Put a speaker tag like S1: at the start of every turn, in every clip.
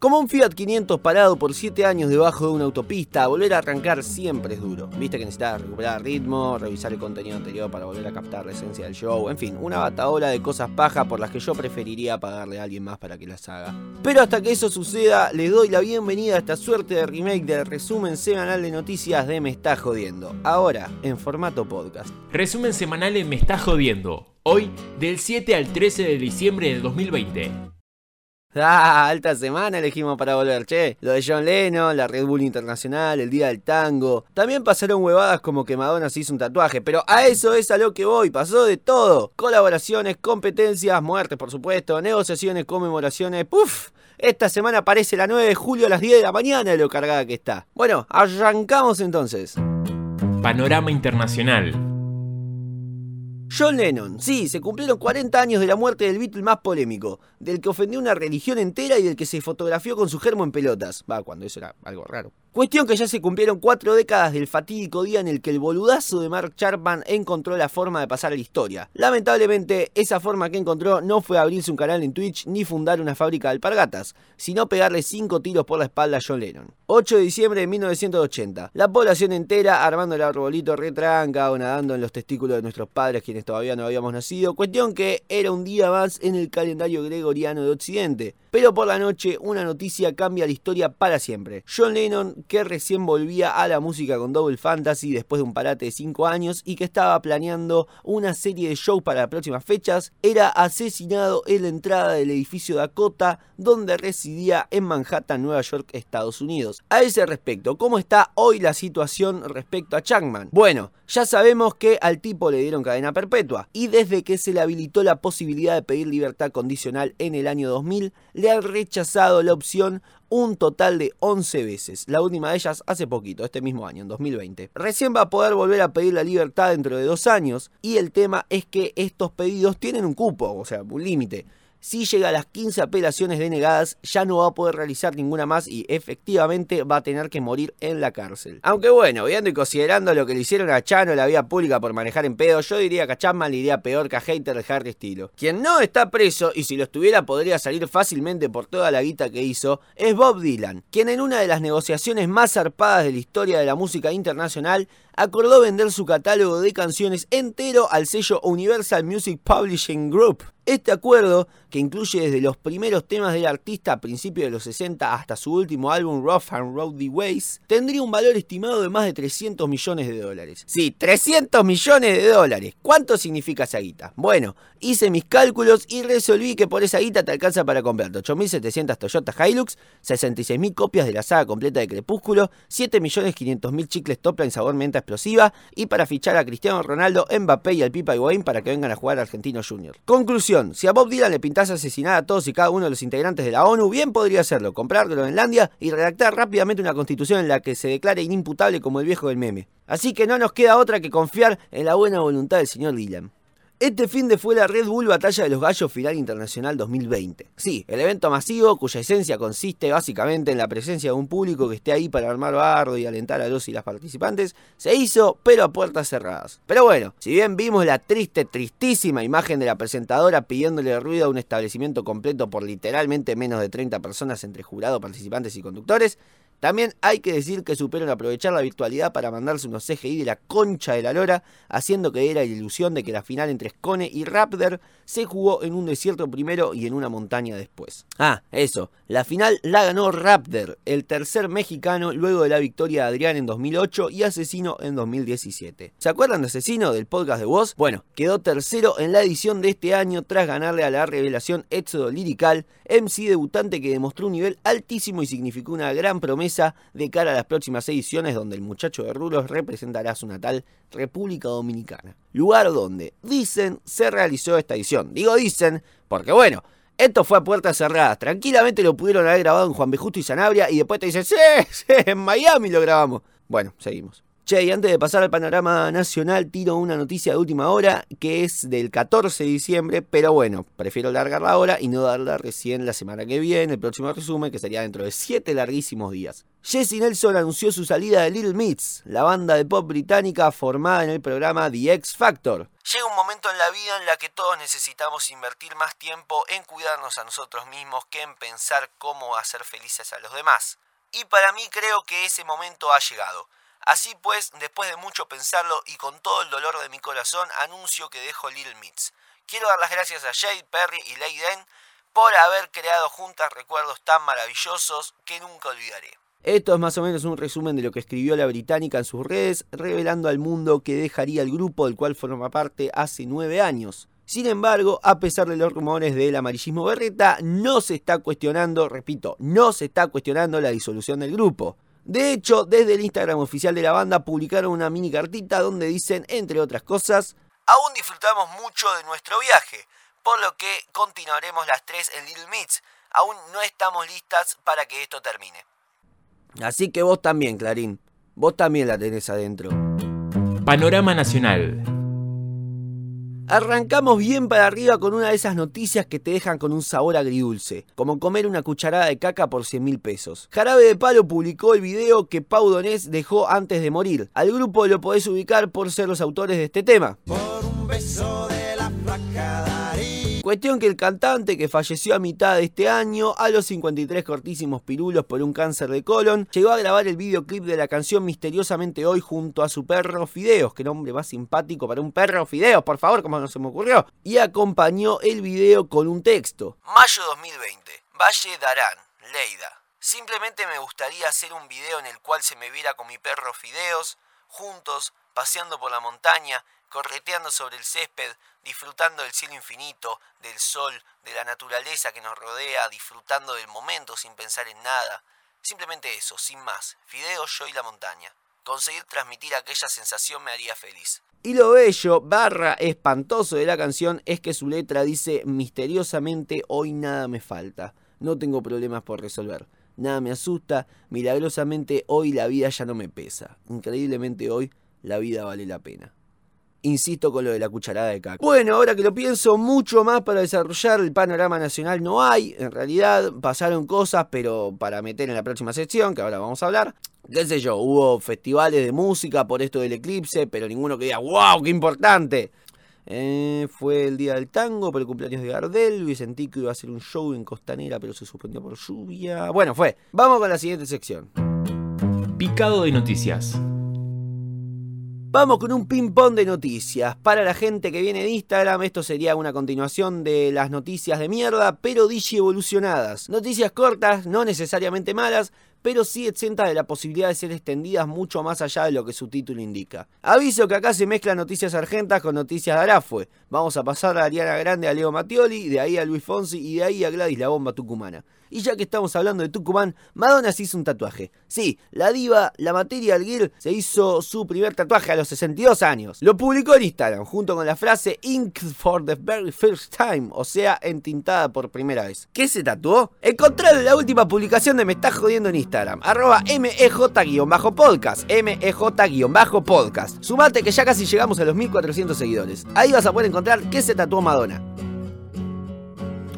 S1: Como un Fiat 500 parado por 7 años debajo de una autopista, volver a arrancar siempre es duro. Viste que necesitas recuperar ritmo, revisar el contenido anterior para volver a captar la esencia del show, en fin, una batadora de cosas paja por las que yo preferiría pagarle a alguien más para que las haga. Pero hasta que eso suceda, les doy la bienvenida a esta suerte de remake del resumen semanal de noticias de Me Está Jodiendo. Ahora, en formato podcast.
S2: Resumen semanal de Me Está Jodiendo. Hoy, del 7 al 13 de diciembre de 2020.
S1: Ah, alta semana elegimos para volver, che. Lo de John Lennon, la Red Bull Internacional, el Día del Tango. También pasaron huevadas como que Madonna se hizo un tatuaje, pero a eso es a lo que voy, pasó de todo. Colaboraciones, competencias, muertes por supuesto, negociaciones, conmemoraciones, ¡puf! Esta semana aparece la 9 de julio a las 10 de la mañana de lo cargada que está. Bueno, arrancamos entonces.
S2: Panorama Internacional.
S1: John Lennon, sí, se cumplieron 40 años de la muerte del Beatle más polémico, del que ofendió una religión entera y del que se fotografió con su germo en pelotas. Va, cuando eso era algo raro. Cuestión que ya se cumplieron cuatro décadas del fatídico día en el que el boludazo de Mark Chapman encontró la forma de pasar a la historia. Lamentablemente, esa forma que encontró no fue abrirse un canal en Twitch ni fundar una fábrica de alpargatas, sino pegarle cinco tiros por la espalda a John Lennon. 8 de diciembre de 1980. La población entera armando el arbolito retranca o nadando en los testículos de nuestros padres quienes todavía no habíamos nacido. Cuestión que era un día más en el calendario gregoriano de Occidente. Pero por la noche una noticia cambia la historia para siempre. John Lennon que recién volvía a la música con Double Fantasy después de un parate de 5 años y que estaba planeando una serie de shows para las próximas fechas, era asesinado en la entrada del edificio Dakota donde residía en Manhattan, Nueva York, Estados Unidos. A ese respecto, ¿cómo está hoy la situación respecto a Changman? Bueno, ya sabemos que al tipo le dieron cadena perpetua y desde que se le habilitó la posibilidad de pedir libertad condicional en el año 2000, le han rechazado la opción un total de 11 veces, la última de ellas hace poquito, este mismo año, en 2020. Recién va a poder volver a pedir la libertad dentro de dos años y el tema es que estos pedidos tienen un cupo, o sea, un límite. Si llega a las 15 apelaciones denegadas, ya no va a poder realizar ninguna más y efectivamente va a tener que morir en la cárcel. Aunque bueno, viendo y considerando lo que le hicieron a Chano en la vía pública por manejar en pedo, yo diría que a Chapman le iría peor que a Hater de Harry Estilo. Quien no está preso, y si lo estuviera podría salir fácilmente por toda la guita que hizo, es Bob Dylan, quien en una de las negociaciones más zarpadas de la historia de la música internacional acordó vender su catálogo de canciones entero al sello Universal Music Publishing Group. Este acuerdo, que incluye desde los primeros temas del artista a principios de los 60 hasta su último álbum Rough and Rowdy Ways, tendría un valor estimado de más de 300 millones de dólares. Sí, 300 millones de dólares. ¿Cuánto significa esa guita? Bueno, hice mis cálculos y resolví que por esa guita te alcanza para comprar 8.700 Toyota Hilux, 66.000 copias de la saga completa de Crepúsculo, 7.500.000 chicles Topline sabor menta explosiva y para fichar a Cristiano Ronaldo, Mbappé y al Pipa Higuaín para que vengan a jugar a Argentino Junior. Conclusión, si a Bob Dylan le pintase asesinar a todos y cada uno de los integrantes de la ONU, bien podría hacerlo, comprarlo en Groenlandia y redactar rápidamente una constitución en la que se declare inimputable como el viejo del meme. Así que no nos queda otra que confiar en la buena voluntad del señor Dylan. Este fin de fue la Red Bull Batalla de los Gallos Final Internacional 2020. Sí, el evento masivo cuya esencia consiste básicamente en la presencia de un público que esté ahí para armar bardo y alentar a los y las participantes, se hizo pero a puertas cerradas. Pero bueno, si bien vimos la triste, tristísima imagen de la presentadora pidiéndole ruido a un establecimiento completo por literalmente menos de 30 personas entre jurado, participantes y conductores, también hay que decir que supieron aprovechar la virtualidad para mandarse unos CGI de la concha de la lora, haciendo que era la ilusión de que la final entre Scone y Raptor se jugó en un desierto primero y en una montaña después. Ah, eso, la final la ganó Raptor, el tercer mexicano luego de la victoria de Adrián en 2008 y Asesino en 2017. ¿Se acuerdan de Asesino del podcast de Voz? Bueno, quedó tercero en la edición de este año tras ganarle a la revelación Éxodo Lirical, MC debutante que demostró un nivel altísimo y significó una gran promesa de cara a las próximas ediciones donde el muchacho de Rulos representará su natal República Dominicana. Lugar donde, dicen, se realizó esta edición. Digo dicen porque bueno, esto fue a puertas cerradas. Tranquilamente lo pudieron haber grabado en Juan B. Justo y Sanabria y después te dicen, sí, sí, en Miami lo grabamos. Bueno, seguimos. Che, y antes de pasar al panorama nacional, tiro una noticia de última hora que es del 14 de diciembre, pero bueno, prefiero largar la hora y no darla recién la semana que viene, el próximo resumen, que sería dentro de 7 larguísimos días. Jesse Nelson anunció su salida de Little Mix, la banda de pop británica formada en el programa The X Factor. Llega un momento en la vida en la que todos necesitamos invertir más tiempo en cuidarnos a nosotros mismos que en pensar cómo hacer felices a los demás. Y para mí creo que ese momento ha llegado. Así pues, después de mucho pensarlo y con todo el dolor de mi corazón, anuncio que dejo Little Mix. Quiero dar las gracias a Jade, Perry y Leiden por haber creado juntas recuerdos tan maravillosos que nunca olvidaré. Esto es más o menos un resumen de lo que escribió la británica en sus redes, revelando al mundo que dejaría el grupo del cual forma parte hace nueve años. Sin embargo, a pesar de los rumores del amarillismo berreta, no se está cuestionando, repito, no se está cuestionando la disolución del grupo. De hecho, desde el Instagram oficial de la banda publicaron una mini cartita donde dicen, entre otras cosas, aún disfrutamos mucho de nuestro viaje, por lo que continuaremos las tres en Little Mix. Aún no estamos listas para que esto termine. Así que vos también, Clarín. Vos también la tenés adentro.
S2: Panorama Nacional.
S1: Arrancamos bien para arriba con una de esas noticias que te dejan con un sabor agridulce, como comer una cucharada de caca por 100 mil pesos. Jarabe de Palo publicó el video que Pau Donés dejó antes de morir. Al grupo lo podés ubicar por ser los autores de este tema. Por un beso de la Cuestión que el cantante que falleció a mitad de este año, a los 53 cortísimos pirulos por un cáncer de colon, llegó a grabar el videoclip de la canción Misteriosamente Hoy junto a su perro Fideos, que nombre más simpático para un perro Fideos, por favor, como no se me ocurrió, y acompañó el video con un texto. Mayo 2020, Valle Darán, Leida. Simplemente me gustaría hacer un video en el cual se me viera con mi perro Fideos, juntos, paseando por la montaña, correteando sobre el césped, disfrutando del cielo infinito, del sol, de la naturaleza que nos rodea, disfrutando del momento sin pensar en nada. Simplemente eso, sin más. Fideo, yo y la montaña. Conseguir transmitir aquella sensación me haría feliz. Y lo bello, barra espantoso de la canción es que su letra dice misteriosamente hoy nada me falta, no tengo problemas por resolver, nada me asusta, milagrosamente hoy la vida ya no me pesa, increíblemente hoy la vida vale la pena. Insisto con lo de la cucharada de caca. Bueno, ahora que lo pienso, mucho más para desarrollar el panorama nacional no hay. En realidad pasaron cosas, pero para meter en la próxima sección, que ahora vamos a hablar. Qué sé yo, hubo festivales de música por esto del eclipse, pero ninguno que diga, wow, qué importante. Eh, fue el día del tango por el cumpleaños de Gardel. Sentí que iba a hacer un show en Costanera, pero se suspendió por lluvia. Bueno, fue. Vamos con la siguiente sección.
S2: Picado de noticias.
S1: Vamos con un ping-pong de noticias. Para la gente que viene de Instagram, esto sería una continuación de las noticias de mierda, pero digi evolucionadas. Noticias cortas, no necesariamente malas, pero sí exenta de la posibilidad de ser extendidas mucho más allá de lo que su título indica. Aviso que acá se mezclan noticias argentas con noticias de Arafue. Vamos a pasar a Ariana Grande a Leo Mattioli, de ahí a Luis Fonsi y de ahí a Gladys la bomba tucumana. Y ya que estamos hablando de Tucumán, Madonna se hizo un tatuaje. Sí, la diva, la Material Girl, se hizo su primer tatuaje a los 62 años. Lo publicó en Instagram, junto con la frase Ink for the very first time, o sea, entintada por primera vez. ¿Qué se tatuó? Encontraron la última publicación de Me Está Jodiendo en Instagram, arroba MEJ-podcast, MEJ-podcast. Sumate que ya casi llegamos a los 1400 seguidores. Ahí vas a poder encontrar qué se tatuó Madonna.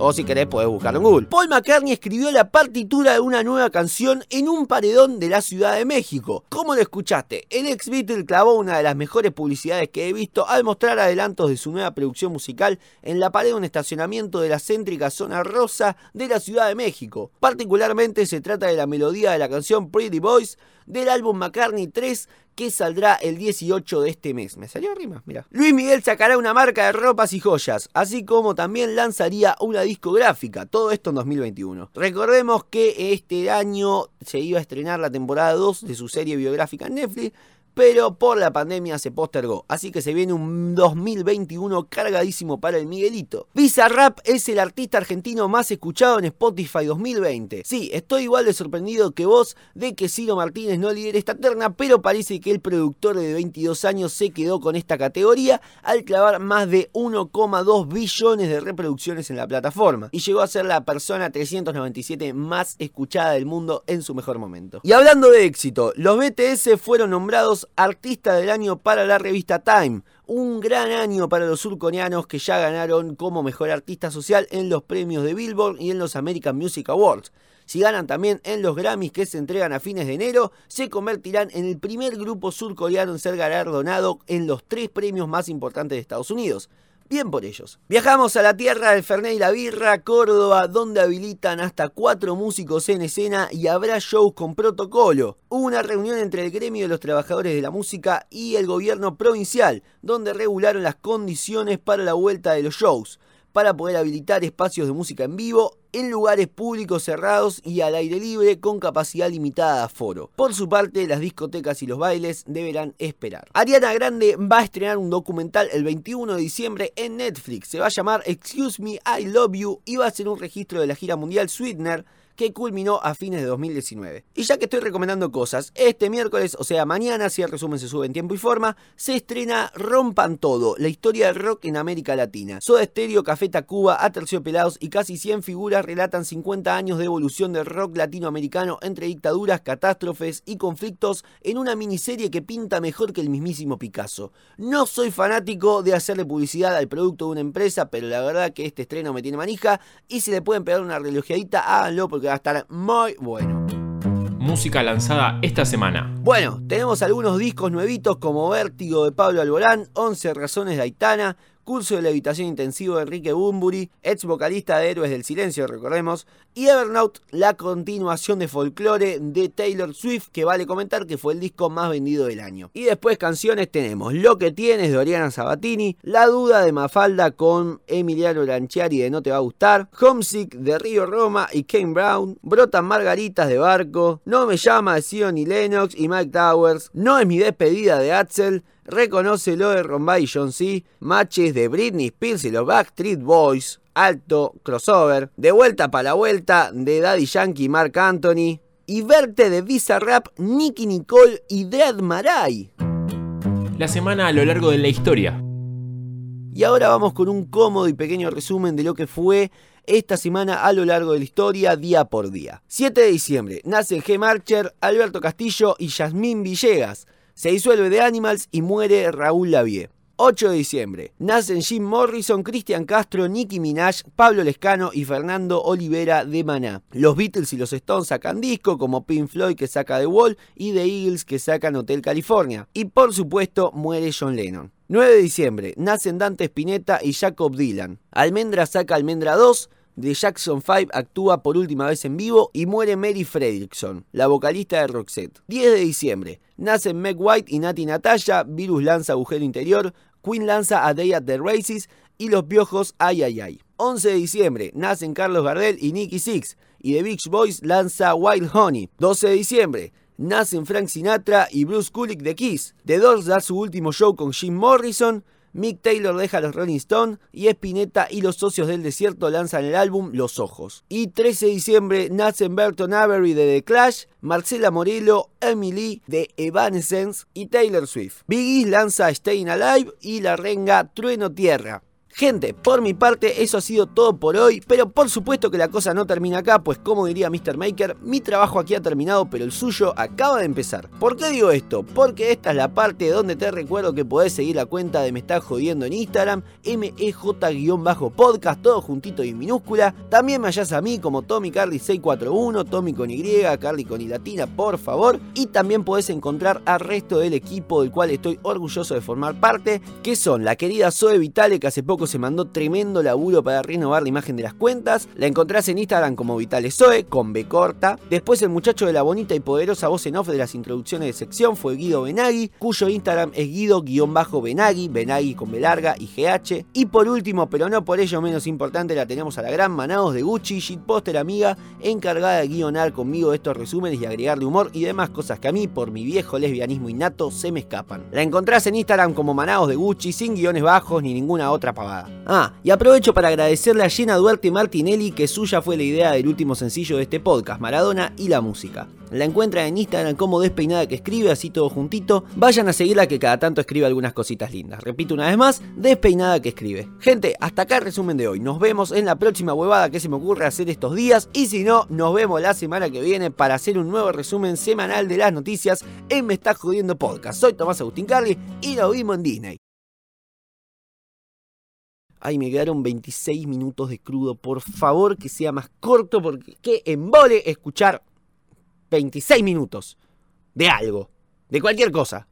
S1: O si querés podés buscarlo en Google. Paul McCartney escribió la partitura de una nueva canción en un paredón de la Ciudad de México. ¿Cómo lo escuchaste? El ex Beatle clavó una de las mejores publicidades que he visto al mostrar adelantos de su nueva producción musical en la pared de un estacionamiento de la céntrica zona rosa de la Ciudad de México. Particularmente se trata de la melodía de la canción Pretty Boys del álbum McCartney 3 que saldrá el 18 de este mes. Me salió rima, mira. Luis Miguel sacará una marca de ropas y joyas, así como también lanzaría una discográfica, todo esto en 2021. Recordemos que este año se iba a estrenar la temporada 2 de su serie biográfica en Netflix, pero por la pandemia se postergó, así que se viene un 2021 cargadísimo para el Miguelito. Rap es el artista argentino más escuchado en Spotify 2020. Sí, estoy igual de sorprendido que vos de que Ciro Martínez no lidere esta terna, pero parece que el productor de 22 años se quedó con esta categoría al clavar más de 1,2 billones de reproducciones en la plataforma y llegó a ser la persona 397 más escuchada del mundo en su mejor momento. Y hablando de éxito, los BTS fueron nombrados Artista del Año para la revista Time. Un gran año para los surcoreanos que ya ganaron como mejor artista social en los premios de Billboard y en los American Music Awards. Si ganan también en los Grammys que se entregan a fines de enero, se convertirán en el primer grupo surcoreano en ser galardonado en los tres premios más importantes de Estados Unidos. Bien por ellos. Viajamos a la tierra del Fernet y la Birra, Córdoba, donde habilitan hasta cuatro músicos en escena y habrá shows con protocolo. Hubo una reunión entre el gremio de los trabajadores de la música y el gobierno provincial, donde regularon las condiciones para la vuelta de los shows para poder habilitar espacios de música en vivo en lugares públicos cerrados y al aire libre con capacidad limitada de aforo. Por su parte, las discotecas y los bailes deberán esperar. Ariana Grande va a estrenar un documental el 21 de diciembre en Netflix. Se va a llamar Excuse Me, I Love You y va a ser un registro de la gira mundial Sweetener que culminó a fines de 2019. Y ya que estoy recomendando cosas, este miércoles, o sea mañana, si el resumen se sube en tiempo y forma, se estrena Rompan Todo, la historia del rock en América Latina. Soda Stereo, Café Tacuba, Aterciopelados y casi 100 figuras relatan 50 años de evolución del rock latinoamericano entre dictaduras, catástrofes y conflictos en una miniserie que pinta mejor que el mismísimo Picasso. No soy fanático de hacerle publicidad al producto de una empresa, pero la verdad que este estreno me tiene manija y si le pueden pegar una relojeadita, háganlo porque va a estar muy bueno.
S2: Música lanzada esta semana.
S1: Bueno, tenemos algunos discos nuevitos como Vértigo de Pablo Alborán, 11 razones de Aitana, curso de levitación intensivo de Enrique Bumburi, ex vocalista de Héroes del Silencio, recordemos, y Evernote, la continuación de folklore de Taylor Swift, que vale comentar que fue el disco más vendido del año. Y después canciones tenemos Lo que tienes de Oriana Sabatini, La duda de Mafalda con Emiliano Lanciari de No te va a gustar, Homesick de Río Roma y Kane Brown, Brotan Margaritas de Barco, No me llama de Sion y Lennox y Mike Towers, No es mi despedida de Axel, Reconócelo de Rombay y John C. Matches de Britney Spears y los Backstreet Boys. Alto, crossover. De vuelta para la vuelta de Daddy Yankee y Mark Anthony. Y verte de Visa Rap, Nicky Nicole y Dead Marai.
S2: La semana a lo largo de la historia.
S1: Y ahora vamos con un cómodo y pequeño resumen de lo que fue esta semana a lo largo de la historia, día por día. 7 de diciembre, nacen G. Marcher, Alberto Castillo y Yasmín Villegas. Se disuelve de Animals y muere Raúl Lavie. 8 de diciembre. Nacen Jim Morrison, Cristian Castro, Nicki Minaj, Pablo Lescano y Fernando Olivera de Maná. Los Beatles y los Stones sacan disco, como Pink Floyd que saca The Wall y The Eagles que sacan Hotel California. Y por supuesto, muere John Lennon. 9 de diciembre. Nacen Dante Spinetta y Jacob Dylan. Almendra saca Almendra 2. The Jackson 5 actúa por última vez en vivo y muere Mary Fredrickson, la vocalista de Roxette. 10 de diciembre. Nacen Meg White y Nati Natalia, Virus lanza Agujero Interior, Queen lanza A Day at the Races y Los Piojos Ay Ay Ay. 11 de diciembre. Nacen Carlos Gardel y Nicky Six y The Beach Boys lanza Wild Honey. 12 de diciembre. Nacen Frank Sinatra y Bruce Kulick de Kiss. The Doors da su último show con Jim Morrison. Mick Taylor deja los Rolling Stones y Spinetta y los socios del desierto lanzan el álbum Los Ojos. Y 13 de diciembre nacen Burton Avery de The Clash, Marcela Morello, Emily de Evanescence y Taylor Swift. Biggie lanza Staying Alive y la renga Trueno Tierra. Gente, por mi parte eso ha sido todo por hoy, pero por supuesto que la cosa no termina acá, pues como diría Mr. Maker, mi trabajo aquí ha terminado, pero el suyo acaba de empezar. ¿Por qué digo esto? Porque esta es la parte donde te recuerdo que podés seguir la cuenta de Me Está Jodiendo en Instagram, MEJ-podcast, todo juntito y minúscula. También me hallas a mí como Tommy Carly 641, Tommy con Y, Carly con Y latina, por favor. Y también podés encontrar al resto del equipo del cual estoy orgulloso de formar parte, que son la querida Zoe Vitale, que hace poco se mandó tremendo laburo para renovar la imagen de las cuentas. La encontrás en Instagram como Vitalesoe, con B corta. Después el muchacho de la bonita y poderosa voz en off de las introducciones de sección fue Guido Benagui, cuyo Instagram es Guido-Benagui, Benagui con B larga y GH. Y por último, pero no por ello menos importante, la tenemos a la gran Manados de Gucci, shitposter amiga, encargada de guionar conmigo estos resúmenes y agregarle humor y demás cosas que a mí, por mi viejo lesbianismo innato, se me escapan. La encontrás en Instagram como Manados de Gucci, sin guiones bajos ni ninguna otra pavada. Ah, y aprovecho para agradecerle a Jenna Duarte Martinelli que suya fue la idea del último sencillo de este podcast, Maradona y la música. La encuentran en Instagram como Despeinada que escribe, así todo juntito. Vayan a seguirla que cada tanto escribe algunas cositas lindas. Repito una vez más, Despeinada que escribe. Gente, hasta acá el resumen de hoy. Nos vemos en la próxima huevada que se me ocurre hacer estos días. Y si no, nos vemos la semana que viene para hacer un nuevo resumen semanal de las noticias en Me Está Jodiendo Podcast. Soy Tomás Agustín Carli y nos vimos en Disney. Ay, me quedaron 26 minutos de crudo. Por favor, que sea más corto porque qué embole escuchar 26 minutos de algo, de cualquier cosa.